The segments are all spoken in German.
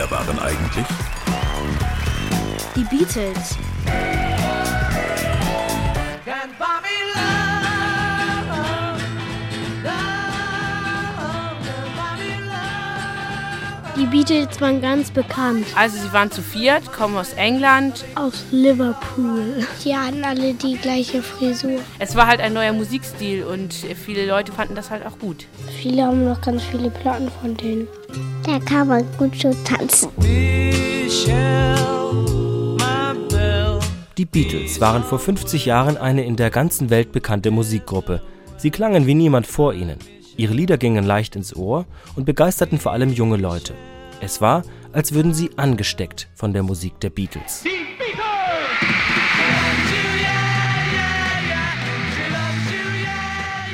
Wer waren eigentlich? Die Beatles. Die Beatles waren ganz bekannt. Also sie waren zu viert, kommen aus England. Aus Liverpool. Die hatten alle die gleiche Frisur. Es war halt ein neuer Musikstil und viele Leute fanden das halt auch gut. Viele haben noch ganz viele Platten von denen. Da kann man gut so tanzen. Die Beatles waren vor 50 Jahren eine in der ganzen Welt bekannte Musikgruppe. Sie klangen wie niemand vor ihnen. Ihre Lieder gingen leicht ins Ohr und begeisterten vor allem junge Leute. Es war, als würden sie angesteckt von der Musik der Beatles.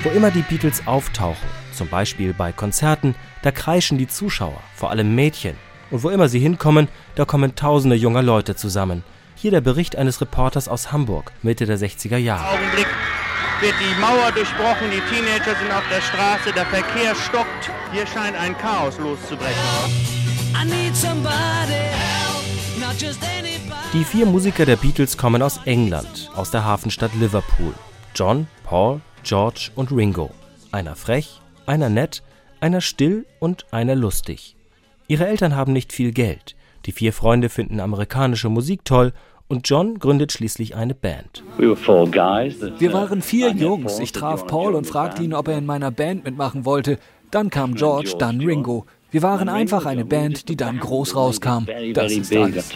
Wo immer die Beatles auftauchen, zum Beispiel bei Konzerten, da kreischen die Zuschauer, vor allem Mädchen. Und wo immer sie hinkommen, da kommen tausende junger Leute zusammen. Hier der Bericht eines Reporters aus Hamburg, Mitte der 60er Jahre. Augenblick wird die Mauer durchbrochen, die Teenager sind auf der Straße, der Verkehr stockt. Hier scheint ein Chaos loszubrechen. Die vier Musiker der Beatles kommen aus England, aus der Hafenstadt Liverpool. John, Paul, George und Ringo. Einer frech, einer nett, einer still und einer lustig. Ihre Eltern haben nicht viel Geld. Die vier Freunde finden amerikanische Musik toll und John gründet schließlich eine Band. Wir waren vier Jungs. Ich traf Paul und fragte ihn, ob er in meiner Band mitmachen wollte. Dann kam George, dann Ringo. Wir waren einfach eine Band, die dann groß rauskam. Das ist alles.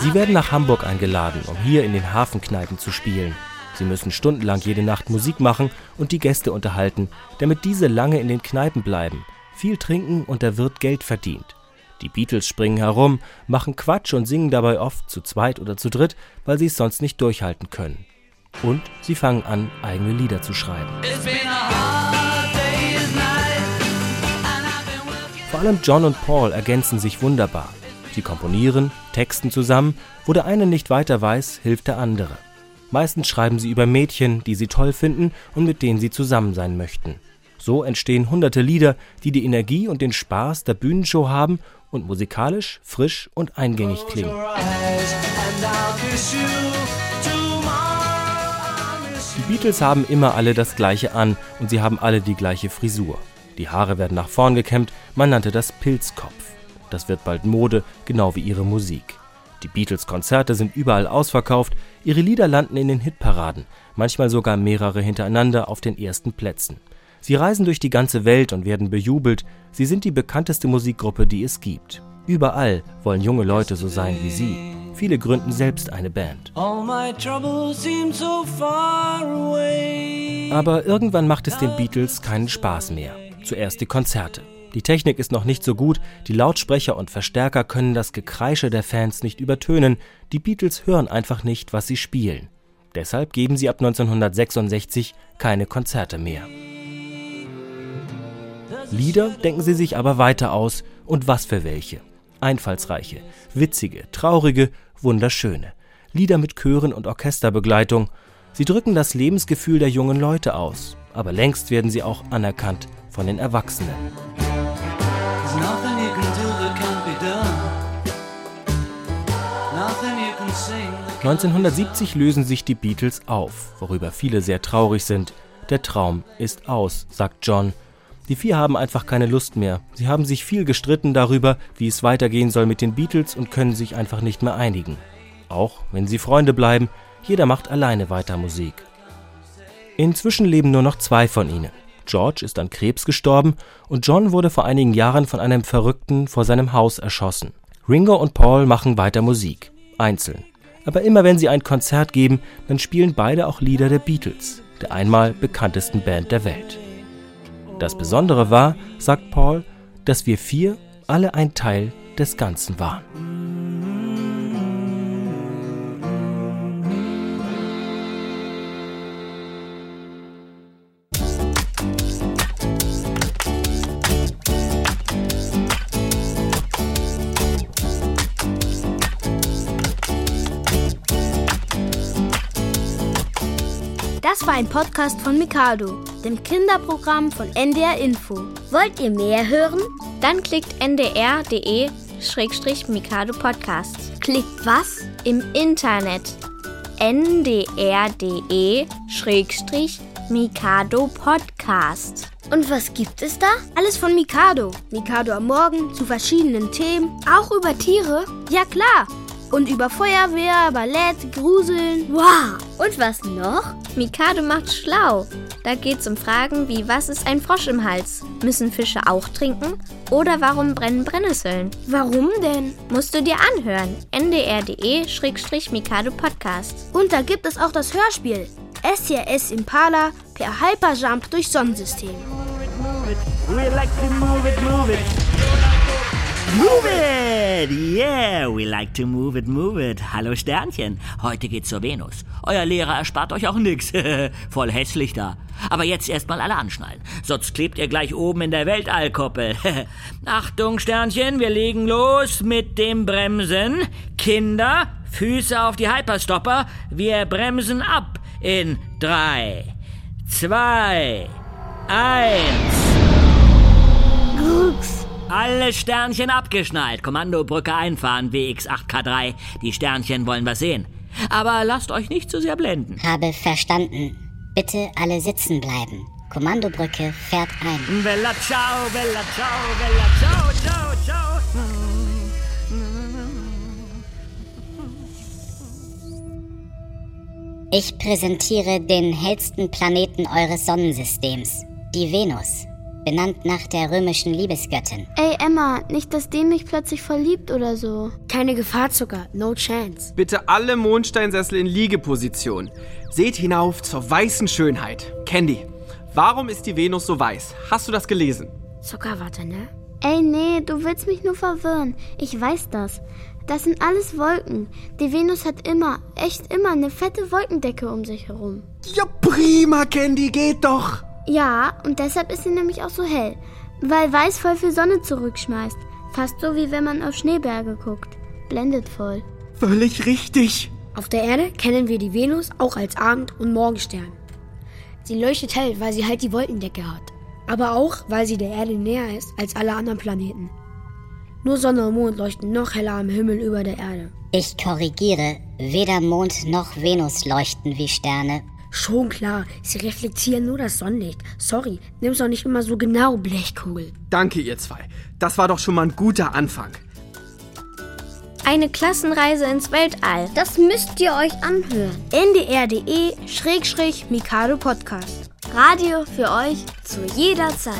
Sie werden nach Hamburg eingeladen, um hier in den Hafenkneipen zu spielen. Sie müssen stundenlang jede Nacht Musik machen und die Gäste unterhalten, damit diese lange in den Kneipen bleiben – viel trinken und der Wirt Geld verdient. Die Beatles springen herum, machen Quatsch und singen dabei oft zu zweit oder zu dritt, weil sie es sonst nicht durchhalten können. Und sie fangen an, eigene Lieder zu schreiben. Vor allem John und Paul ergänzen sich wunderbar. Sie komponieren, texten zusammen, wo der eine nicht weiter weiß, hilft der andere. Meistens schreiben sie über Mädchen, die sie toll finden und mit denen sie zusammen sein möchten. So entstehen hunderte Lieder, die die Energie und den Spaß der Bühnenshow haben und musikalisch frisch und eingängig klingen. Die Beatles haben immer alle das gleiche an und sie haben alle die gleiche Frisur. Die Haare werden nach vorn gekämmt, man nannte das Pilzkopf. Das wird bald Mode, genau wie ihre Musik. Die Beatles-Konzerte sind überall ausverkauft, ihre Lieder landen in den Hitparaden, manchmal sogar mehrere hintereinander auf den ersten Plätzen. Sie reisen durch die ganze Welt und werden bejubelt. Sie sind die bekannteste Musikgruppe, die es gibt. Überall wollen junge Leute so sein wie sie. Viele gründen selbst eine Band. Aber irgendwann macht es den Beatles keinen Spaß mehr. Zuerst die Konzerte. Die Technik ist noch nicht so gut, die Lautsprecher und Verstärker können das Gekreische der Fans nicht übertönen, die Beatles hören einfach nicht, was sie spielen. Deshalb geben sie ab 1966 keine Konzerte mehr. Lieder denken sie sich aber weiter aus und was für welche. Einfallsreiche, witzige, traurige, wunderschöne. Lieder mit Chören und Orchesterbegleitung. Sie drücken das Lebensgefühl der jungen Leute aus, aber längst werden sie auch anerkannt von den Erwachsenen. 1970 lösen sich die Beatles auf, worüber viele sehr traurig sind. Der Traum ist aus, sagt John die vier haben einfach keine Lust mehr. Sie haben sich viel gestritten darüber, wie es weitergehen soll mit den Beatles und können sich einfach nicht mehr einigen. Auch wenn sie Freunde bleiben, jeder macht alleine weiter Musik. Inzwischen leben nur noch zwei von ihnen. George ist an Krebs gestorben und John wurde vor einigen Jahren von einem Verrückten vor seinem Haus erschossen. Ringo und Paul machen weiter Musik, einzeln. Aber immer wenn sie ein Konzert geben, dann spielen beide auch Lieder der Beatles, der einmal bekanntesten Band der Welt. Das Besondere war, sagt Paul, dass wir vier alle ein Teil des Ganzen waren. Das war ein Podcast von Mikado, dem Kinderprogramm von NDR Info. Wollt ihr mehr hören? Dann klickt ndr.de-mikado Podcast. Klickt was? Im Internet ndr.de-mikado Podcast. Und was gibt es da? Alles von Mikado. Mikado am Morgen zu verschiedenen Themen. Auch über Tiere? Ja klar. Und über Feuerwehr, Ballett, Gruseln. Wow! Und was noch? Mikado macht schlau. Da geht's um Fragen wie, was ist ein Frosch im Hals? Müssen Fische auch trinken? Oder warum brennen Brennnesseln? Warum denn? Musst du dir anhören. ndr.de-mikado Podcast. Und da gibt es auch das Hörspiel. SCS Impala per Hyperjump durch Sonnensystem. We like to move it, move it. Move it! Yeah, we like to move it, move it. Hallo Sternchen, heute geht's zur Venus. Euer Lehrer erspart euch auch nix. Voll hässlich da. Aber jetzt erstmal alle anschnallen, sonst klebt ihr gleich oben in der Weltallkuppel. Achtung Sternchen, wir legen los mit dem Bremsen. Kinder, Füße auf die Hyperstopper. Wir bremsen ab in drei, zwei, eins. Ups. Alle Sternchen abgeschnallt. Kommandobrücke einfahren, WX8K3. Die Sternchen wollen was sehen. Aber lasst euch nicht zu sehr blenden. Habe verstanden. Bitte alle sitzen bleiben. Kommandobrücke fährt ein. Bella ciao, bella ciao, bella ciao, ciao, ciao. Ich präsentiere den hellsten Planeten eures Sonnensystems, die Venus, benannt nach der römischen Liebesgöttin. Ey, Emma, nicht, dass dem mich plötzlich verliebt oder so. Keine Gefahr, Zucker. No chance. Bitte alle Mondsteinsessel in Liegeposition. Seht hinauf zur weißen Schönheit. Candy, warum ist die Venus so weiß? Hast du das gelesen? Zucker, warte, ne? Ey, nee, du willst mich nur verwirren. Ich weiß das. Das sind alles Wolken. Die Venus hat immer, echt immer eine fette Wolkendecke um sich herum. Ja, prima, Candy, geht doch. Ja, und deshalb ist sie nämlich auch so hell. Weil weiß voll viel Sonne zurückschmeißt. Fast so wie wenn man auf Schneeberge guckt. Blendet voll. Völlig richtig. Auf der Erde kennen wir die Venus auch als Abend- und Morgenstern. Sie leuchtet hell, weil sie halt die Wolkendecke hat. Aber auch, weil sie der Erde näher ist als alle anderen Planeten. Nur Sonne und Mond leuchten noch heller am Himmel über der Erde. Ich korrigiere, weder Mond noch Venus leuchten wie Sterne. Schon klar, sie reflektieren nur das Sonnenlicht. Sorry, nimm's doch nicht immer so genau, Blechkugel. Danke, ihr zwei. Das war doch schon mal ein guter Anfang. Eine Klassenreise ins Weltall. Das müsst ihr euch anhören. ndr.de-mikado Podcast. Radio für euch zu jeder Zeit.